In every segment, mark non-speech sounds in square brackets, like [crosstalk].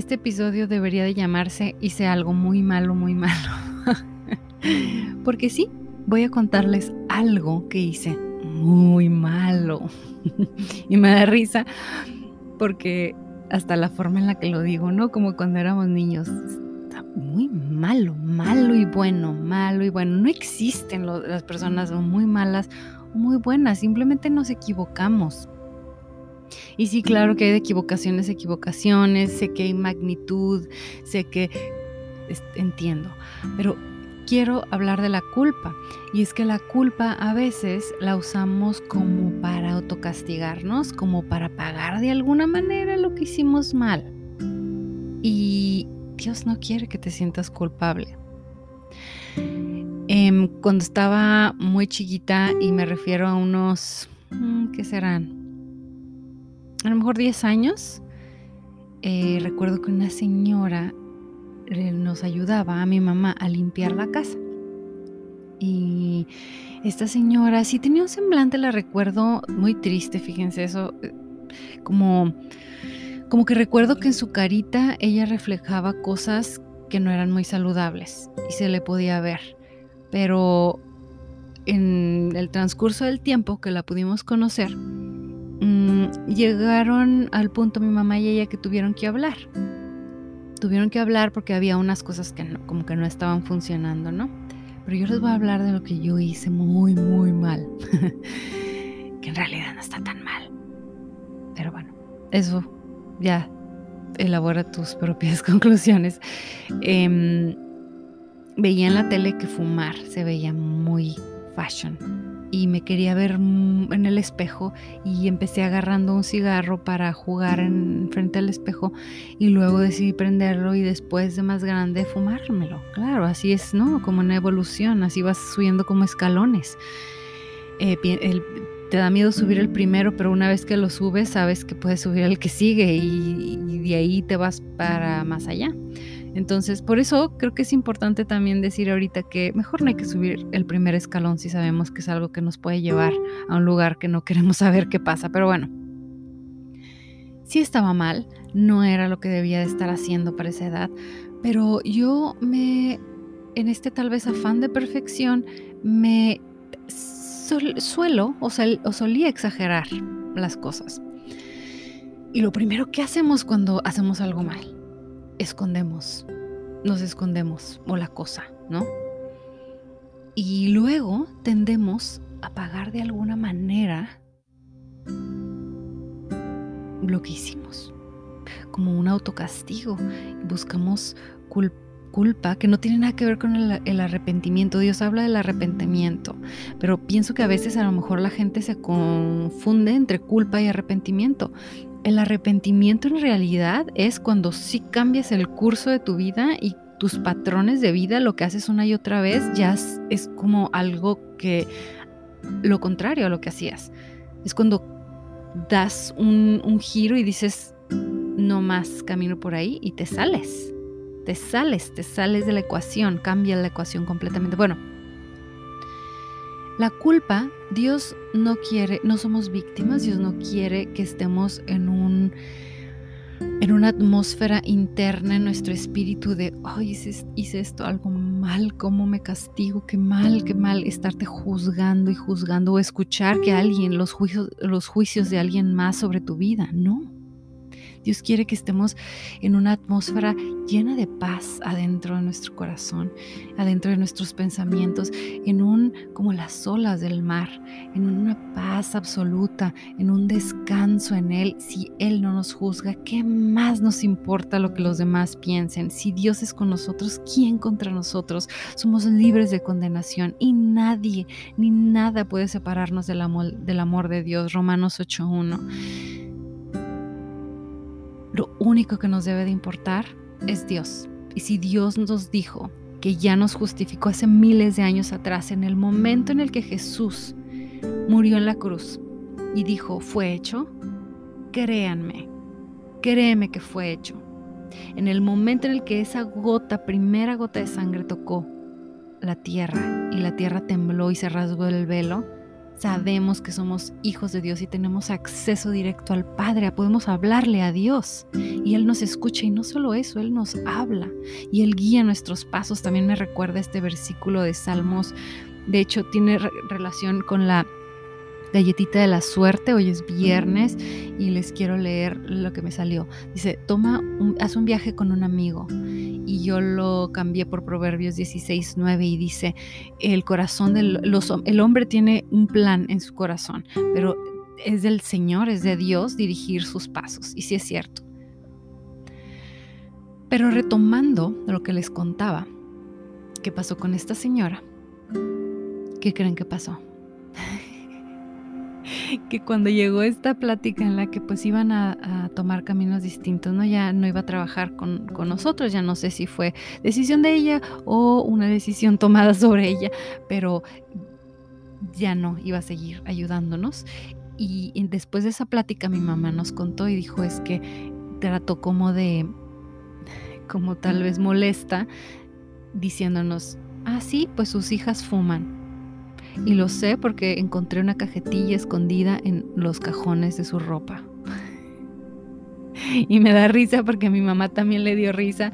este episodio debería de llamarse Hice algo muy malo, muy malo. [laughs] Porque sí, voy a contarles algo que hice muy malo. [laughs] y me da risa porque hasta la forma en la que lo digo, ¿no? Como cuando éramos niños. Está muy malo, malo y bueno, malo y bueno. No existen las personas muy malas o muy buenas, simplemente nos equivocamos. Y sí, claro que hay de equivocaciones, equivocaciones, sé que hay magnitud, sé que entiendo, pero quiero hablar de la culpa. Y es que la culpa a veces la usamos como para autocastigarnos, como para pagar de alguna manera lo que hicimos mal. Y Dios no quiere que te sientas culpable. Em, cuando estaba muy chiquita, y me refiero a unos, mm, ¿qué serán? A lo mejor 10 años, eh, recuerdo que una señora eh, nos ayudaba a mi mamá a limpiar la casa. Y esta señora sí tenía un semblante, la recuerdo muy triste, fíjense eso, eh, como, como que recuerdo que en su carita ella reflejaba cosas que no eran muy saludables y se le podía ver. Pero en el transcurso del tiempo que la pudimos conocer, llegaron al punto mi mamá y ella que tuvieron que hablar. Tuvieron que hablar porque había unas cosas que no, como que no estaban funcionando, ¿no? Pero yo les voy a hablar de lo que yo hice muy, muy mal. [laughs] que en realidad no está tan mal. Pero bueno, eso ya elabora tus propias [laughs] conclusiones. Eh, veía en la tele que fumar se veía muy fashion y me quería ver en el espejo y empecé agarrando un cigarro para jugar en frente al espejo y luego decidí prenderlo y después de más grande fumármelo. Claro, así es, ¿no? Como una evolución, así vas subiendo como escalones. Eh, te da miedo subir el primero, pero una vez que lo subes sabes que puedes subir el que sigue y de ahí te vas para más allá. Entonces, por eso creo que es importante también decir ahorita que mejor no hay que subir el primer escalón si sabemos que es algo que nos puede llevar a un lugar que no queremos [laughs] saber qué pasa. Pero bueno, sí estaba mal, no era lo que debía de estar haciendo para esa edad, pero yo me, en este tal vez afán de perfección, me suelo o, o solía exagerar las cosas. Y lo primero que hacemos cuando hacemos algo mal escondemos, nos escondemos o la cosa, ¿no? Y luego tendemos a pagar de alguna manera lo que hicimos, como un autocastigo. Buscamos culpa que no tiene nada que ver con el, el, arrepentimiento. Dios habla del arrepentimiento, pero pienso que a veces a lo mejor la gente se confunde entre culpa y arrepentimiento. El arrepentimiento en realidad es cuando sí cambias el curso de tu vida y tus patrones de vida, lo que haces una y otra vez, ya es, como algo que lo contrario a lo que hacías. Es cuando das un, un giro y dices, no más camino por ahí y te sales. Te sales, te sales de la ecuación, cambia la ecuación completamente. Bueno, la culpa, Dios no quiere, no somos víctimas, Dios no quiere que estemos en un en una atmósfera interna en nuestro espíritu de, ay, hice, esto algo mal, cómo me castigo, qué mal, qué mal, estarte juzgando y juzgando o escuchar que alguien, los juicios, los juicios de alguien más sobre tu vida, no. Dios quiere que estemos en una atmósfera llena de paz adentro de nuestro corazón, adentro de nuestros pensamientos, en un como las olas del mar, en una paz absoluta, en un descanso en Él. Si Él no nos juzga, ¿qué más nos importa lo que los demás piensen? Si Dios es con nosotros, ¿quién contra nosotros? Somos libres de condenación y nadie ni nada puede separarnos del amor, del amor de Dios. Romanos 8.1. Lo único que nos debe de importar es Dios. Y si Dios nos dijo que ya nos justificó hace miles de años atrás, en el momento en el que Jesús murió en la cruz y dijo, fue hecho, créanme, créeme que fue hecho. En el momento en el que esa gota, primera gota de sangre tocó la tierra y la tierra tembló y se rasgó el velo, sabemos que somos hijos de Dios y tenemos acceso directo al Padre, podemos hablarle a Dios y Él nos escucha y no solo eso, Él nos habla y Él guía nuestros pasos. También me recuerda este versículo de Salmos, de hecho tiene relación con la galletita de la suerte, hoy es viernes y les quiero leer lo que me salió. Dice, toma, haz un viaje con un amigo y yo lo cambié por Proverbios 16, 9 y dice, el corazón del los, el hombre tiene un plan en su corazón, pero es del Señor, es de Dios dirigir sus pasos. Y sí es cierto. Pero retomando lo que les contaba, ¿qué pasó con esta señora? ¿Qué creen que pasó? Que cuando llegó esta plática en la que pues iban a, tomar caminos distintos, ¿no? Ya no iba a trabajar con, con, nosotros, ya no sé si fue decisión de ella o una decisión tomada sobre ella, pero ya no iba a seguir ayudándonos. Y, y después de esa plática mi mamá nos contó y dijo es que trató como de, como tal vez molesta, diciéndonos, ah, sí, pues sus hijas fuman y lo sé porque encontré una cajetilla escondida en los cajones de su ropa. [laughs] y me da risa porque mi mamá también le dio risa.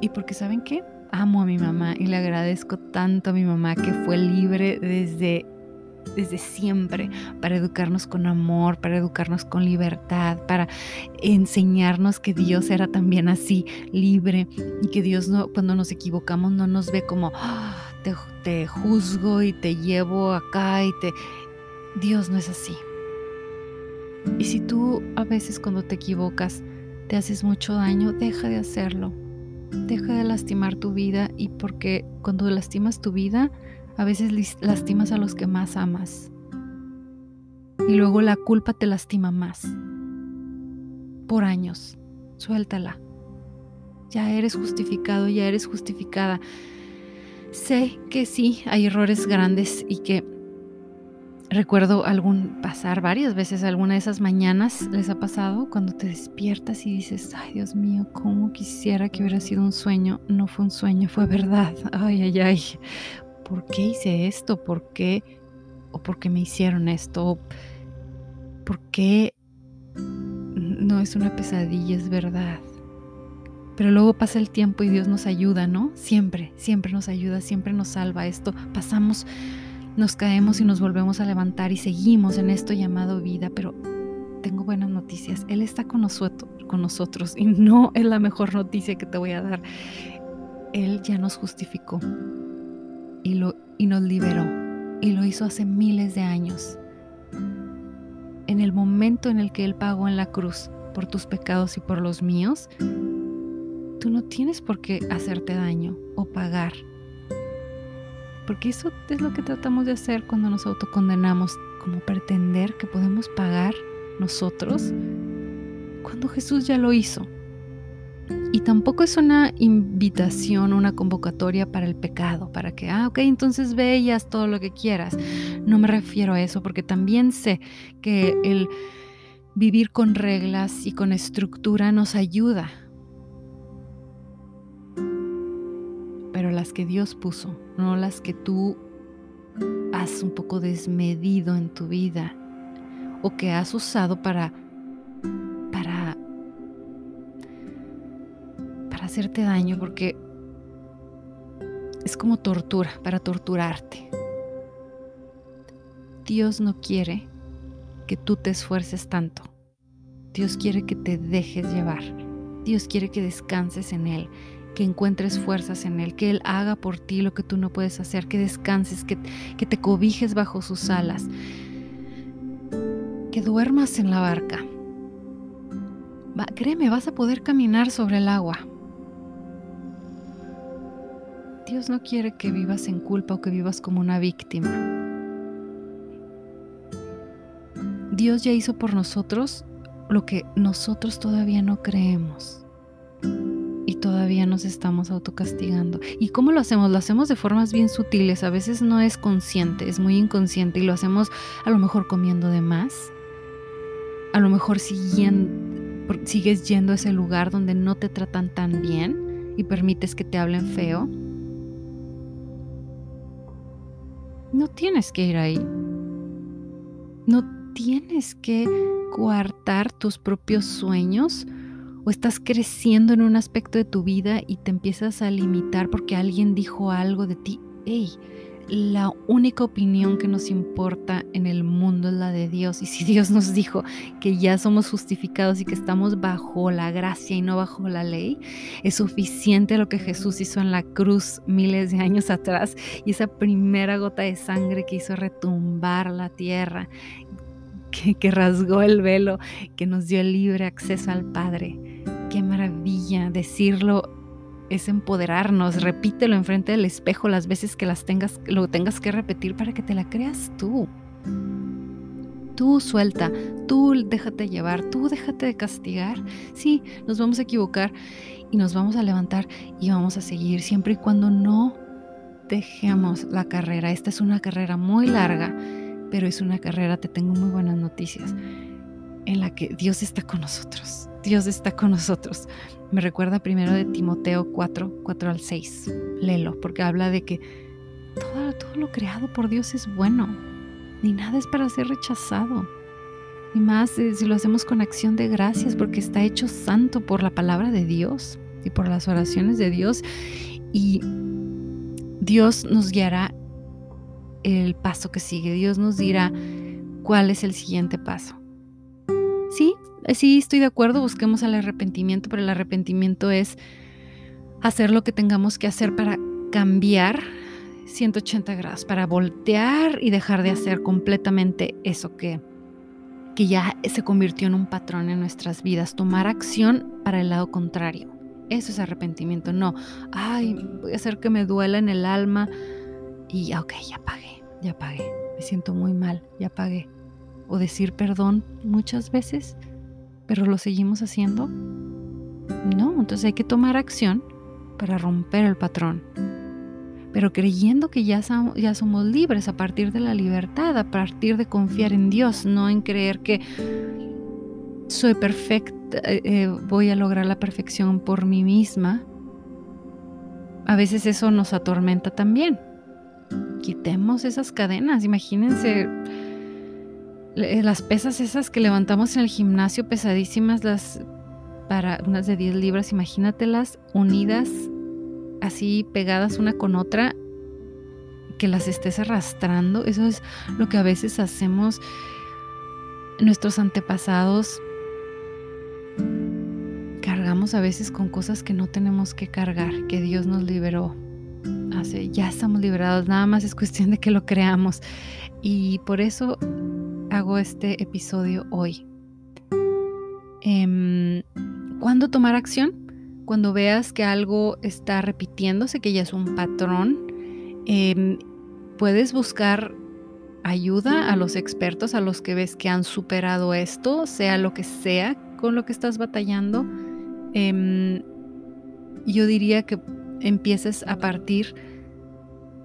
Y porque, ¿saben qué? Amo a mi mamá y le agradezco tanto a mi mamá que fue libre desde desde siempre para educarnos con amor, para educarnos con libertad, para enseñarnos que Dios era también así, libre y que Dios no, cuando nos equivocamos no nos ve como ah, te, juzgo y te llevo acá y te... Dios no es así. Y si tú a veces cuando te equivocas te haces mucho daño, deja de hacerlo. Deja de lastimar tu vida y porque cuando lastimas tu vida, a veces lastimas a los que más amas. Y luego la culpa te lastima más. Por años. Suéltala. Ya eres justificado, ya eres justificada. Sé que sí, hay errores grandes y que recuerdo algún pasar varias veces alguna de esas mañanas les ha pasado cuando te despiertas y dices, ay Dios mío, cómo quisiera que hubiera sido un sueño. No fue un sueño, fue verdad. [laughs] Ay, ay, ay. ¿Por qué hice esto? ¿Por qué? ¿O por qué me hicieron esto? ¿Por qué no es una pesadilla, es verdad? Pero luego pasa el tiempo y Dios nos ayuda, ¿no? Siempre, siempre nos ayuda, siempre nos salva esto. Pasamos, nos caemos y nos volvemos a levantar y seguimos en esto llamado vida, pero tengo buenas noticias. Él está con nosotros, con nosotros y no es la mejor noticia que te voy a dar. Él ya nos justificó y, lo, y nos liberó y lo hizo hace miles de años. En el momento en el que Él pagó en la cruz por tus pecados y por los míos, Tú no tienes por qué hacerte daño o pagar. Porque eso es lo que tratamos de hacer cuando nos autocondenamos, como pretender que podemos pagar nosotros cuando Jesús ya lo hizo. Y tampoco es una invitación, una convocatoria para el pecado, para que, ah, ok, entonces veas todo lo que quieras. No me refiero a eso, porque también sé que el vivir con reglas y con estructura nos ayuda pero las que Dios puso, no las que tú has un poco desmedido en tu vida o que has usado para para para hacerte daño porque es como tortura, para torturarte. Dios no quiere que tú te esfuerces tanto. Dios quiere que te dejes llevar. Dios quiere que descanses en Él que encuentres fuerzas en Él, que Él haga por ti lo que tú no puedes hacer, que descanses, que, que te cobijes bajo sus alas, que duermas en la barca. créeme, vas a poder caminar sobre el agua. Dios no quiere que vivas en culpa o que vivas como una víctima. Dios ya hizo por nosotros lo que nosotros todavía no creemos todavía nos estamos autocastigando. ¿Y cómo lo hacemos? Lo hacemos de formas bien sutiles, a veces no es consciente, es muy inconsciente y lo hacemos a lo mejor comiendo de más, a lo mejor siguiendo, sigues yendo a ese lugar donde no te tratan tan bien y permites que te hablen feo. No tienes que ir ahí. No tienes que coartar tus propios sueños o estás creciendo en un aspecto de tu vida y te empiezas a limitar porque alguien dijo algo de ti. Hey, la única opinión que nos importa en el mundo es la de Dios. Y si [laughs] Dios nos dijo que ya somos justificados y que estamos bajo la gracia y no bajo la ley, es suficiente lo que Jesús hizo en la cruz miles de años atrás y esa primera gota de sangre que hizo retumbar la tierra, que, que rasgó el velo, que nos dio libre acceso al Padre. Qué maravilla decirlo es empoderarnos. Repítelo enfrente del espejo las veces que las tengas, lo tengas que repetir para que te la creas tú. Tú suelta, tú déjate llevar, tú déjate de castigar. Sí, nos vamos a equivocar y nos vamos a levantar y vamos a seguir siempre y cuando no dejemos la carrera. Esta es una carrera muy larga, pero es una carrera, te tengo muy buenas noticias, en la que Dios está con nosotros. Dios está con nosotros. Me recuerda primero de Timoteo 4, 4 al 6. Léelo, porque habla de que todo, todo lo creado por Dios es bueno. Ni nada es para ser rechazado. Y más eh, si lo hacemos con acción de gracias, porque está hecho santo por la palabra de Dios y por las oraciones de Dios. Y Dios nos guiará el paso que sigue. Dios nos dirá cuál es el siguiente paso. Sí, sí, estoy de acuerdo, busquemos el arrepentimiento, pero el arrepentimiento es hacer lo que tengamos que hacer para cambiar 180 grados, para voltear y dejar de hacer completamente eso que, que ya se convirtió en un patrón en nuestras vidas, tomar acción para el lado contrario. Eso es arrepentimiento, no, ay, voy a hacer que me duela en el alma y, ok, ya pagué, ya pagué, me siento muy mal, ya pagué. O decir perdón muchas veces pero lo seguimos haciendo. No, entonces hay que tomar acción para romper el patrón. Pero creyendo que ya, somos libres a partir de la libertad, a partir de confiar en Dios, no en creer que soy perfecta, eh, eh, voy a lograr la perfección por mí misma. A veces eso nos atormenta también. Quitemos esas cadenas. Imagínense las pesas esas que levantamos en el gimnasio, pesadísimas, las para unas de 10 libras, imagínatelas unidas, así pegadas una con otra, que las estés arrastrando. Eso es lo que a veces hacemos nuestros antepasados. Cargamos a veces con cosas que no tenemos que cargar, que Dios nos liberó. Hace, ya estamos liberados, nada más es cuestión de que lo creamos. Y por eso hago este episodio hoy. Eh, ¿Cuándo tomar acción? Cuando veas que algo está repitiéndose, que ya es un patrón, em, puedes buscar ayuda a los expertos, a los que ves que han superado esto, sea lo que sea con lo que estás batallando. Em, yo diría que empieces a partir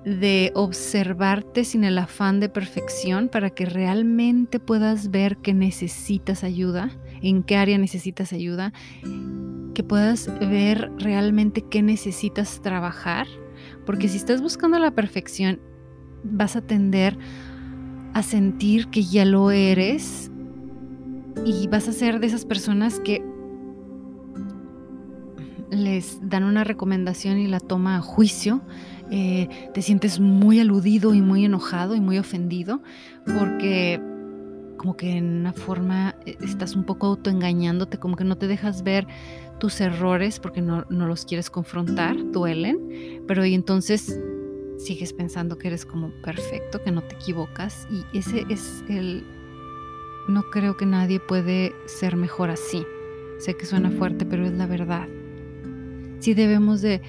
de observarte sin el afán de perfección para que realmente puedas ver que necesitas ayuda, en qué área necesitas ayuda, que puedas ver realmente qué necesitas trabajar, porque si estás buscando la perfección, vas a tender a sentir que ya lo eres y vas a ser de esas personas que les dan una recomendación y la toma a juicio eh, te sientes muy aludido y muy enojado y muy ofendido porque como que en una forma eh, estás un poco autoengañándote, como que no te dejas ver tus errores porque no, no los quieres confrontar, duelen, pero y entonces sigues pensando que eres como perfecto, que no te equivocas y ese es el... No creo que nadie puede ser mejor así. Sé que suena fuerte, pero es la verdad. Sí debemos de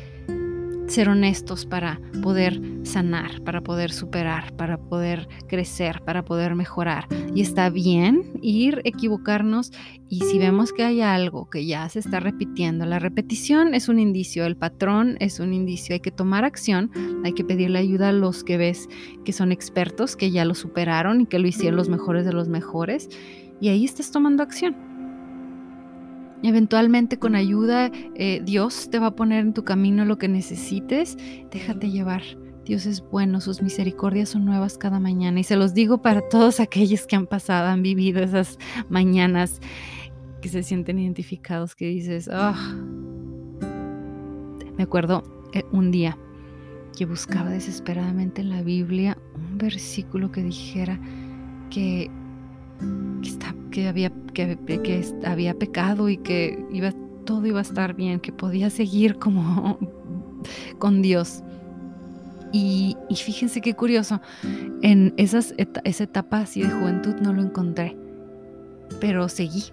ser honestos para poder sanar, para poder superar, para poder crecer, para poder mejorar. Y está bien ir, equivocarnos y si vemos que hay algo que ya se está repitiendo, la repetición es un indicio, el patrón es un indicio, hay que tomar acción, hay que pedirle ayuda a los que ves que son expertos, que ya lo superaron y que lo hicieron los mejores de los mejores. Y ahí estás tomando acción. Eventualmente con ayuda, eh, Dios te va a poner en tu camino lo que necesites. Déjate llevar, Dios es bueno, sus misericordias son nuevas cada mañana. Y se los digo para todos aquellos que han pasado, han vivido esas mañanas que se sienten identificados, que dices, ah, me acuerdo eh, un día que buscaba desesperadamente en la Biblia un versículo que dijera que, que, había, que, que había pecado y que iba, todo iba a estar bien, que podía seguir como [laughs] con Dios. Y, fíjense qué curioso, en esas, esa etapa así de juventud no lo encontré, pero seguí,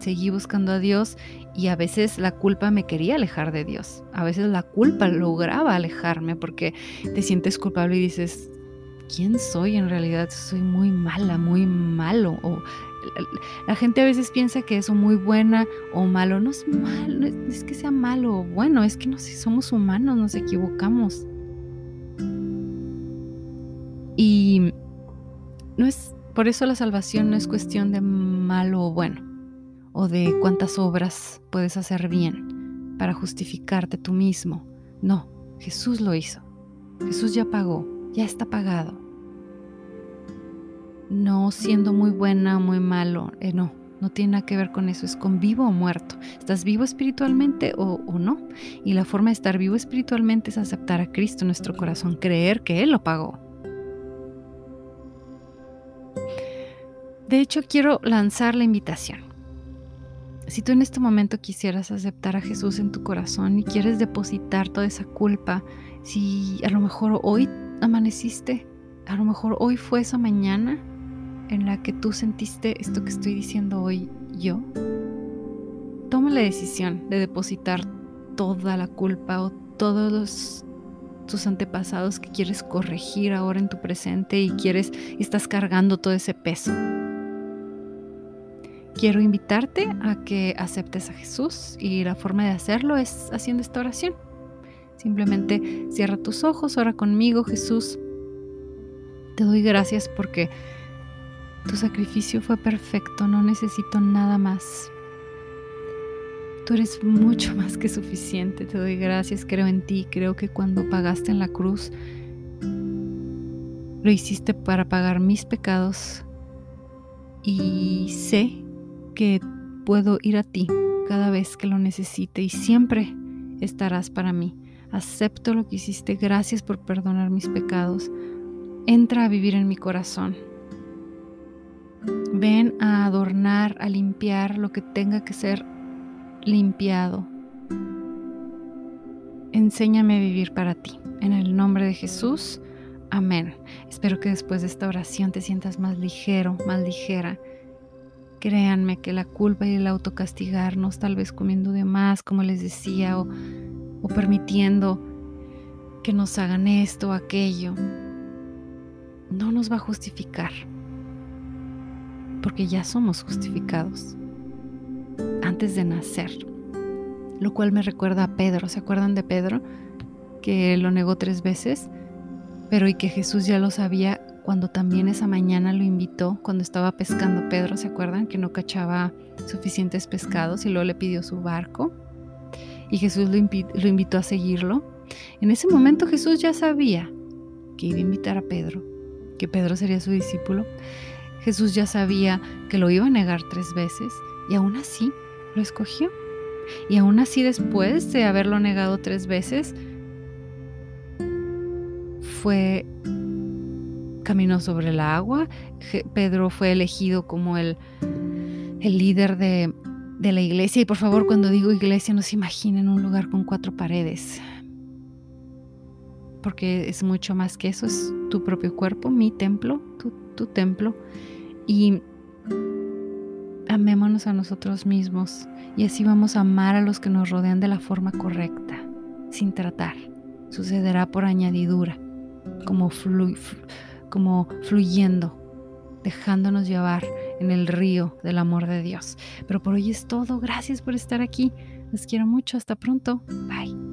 seguí buscando a Dios y a veces la culpa me quería alejar de Dios, a veces la culpa lograba alejarme porque te sientes culpable y dices, ¿quién soy en realidad? Soy muy mala, muy malo. O la gente a veces piensa que eso muy buena o malo. No es malo, no es que sea malo o bueno, es que no sé, somos humanos, nos equivocamos. Y no es, por eso la salvación no es cuestión de malo o bueno, o de cuántas obras puedes hacer bien para justificarte tú mismo. No, Jesús lo hizo. Jesús ya pagó, ya está pagado. No siendo muy buena o muy malo, eh, no, no tiene nada que ver con eso, es con vivo o muerto. ¿Estás vivo espiritualmente o, o, no? Y la forma de estar vivo espiritualmente es aceptar a Cristo en nuestro corazón, creer que Él lo pagó. De hecho, quiero lanzar la invitación. Si tú en este momento quisieras aceptar a Jesús en tu corazón y quieres depositar toda esa culpa, si a lo mejor hoy amaneciste, a lo mejor hoy fue esa mañana en la que tú sentiste esto que estoy diciendo hoy yo, toma la decisión de depositar toda la culpa o todos tus antepasados que quieres corregir ahora en tu presente y quieres y estás cargando todo ese peso. Quiero invitarte a que aceptes a Jesús y la forma de hacerlo es haciendo esta oración. Simplemente cierra tus ojos, ora conmigo, Jesús. Te doy gracias porque tu sacrificio fue perfecto, no necesito nada más. Tú eres mucho más que suficiente, te doy gracias, creo en ti, creo que cuando pagaste en la cruz, lo hiciste para pagar mis pecados y sé que puedo ir a ti cada vez que lo necesite y siempre estarás para mí. Acepto lo que hiciste, gracias por perdonar mis pecados. Entra a vivir en mi corazón. Ven a adornar, a limpiar lo que tenga que ser limpiado. Enséñame a vivir para ti. En el nombre de Jesús. Amén. Espero que después de esta oración te sientas más ligero, más ligera Créanme que la culpa y el autocastigarnos, tal vez comiendo de más, como les decía, o, o permitiendo que nos hagan esto o aquello, no nos va a justificar, porque ya somos justificados antes de nacer. Lo cual me recuerda a Pedro, ¿se acuerdan de Pedro? Que lo negó tres veces, pero y que Jesús ya lo sabía cuando también esa mañana lo invitó, cuando estaba pescando Pedro, ¿se acuerdan? Que no cachaba suficientes pescados y luego le pidió su barco y Jesús lo, invitó a seguirlo. En ese momento Jesús ya sabía que iba a invitar a Pedro, que Pedro sería su discípulo. Jesús ya sabía que lo iba a negar tres veces y aún así lo escogió. Y aún así después de haberlo negado tres veces, fue caminó sobre el agua. Pedro fue elegido como el, el líder de, de la iglesia. Y por favor, cuando digo iglesia, no se imaginen un lugar con cuatro paredes. Porque es mucho más que eso, es tu propio cuerpo, mi templo, tu, tu templo. Y amémonos a nosotros mismos y así vamos a amar a los que nos rodean de la forma correcta, sin tratar. Sucederá por añadidura, como flu como fluyendo, dejándonos llevar en el río del amor de Dios. Pero por hoy es todo. Gracias por estar aquí. Les quiero mucho. Hasta pronto. Bye.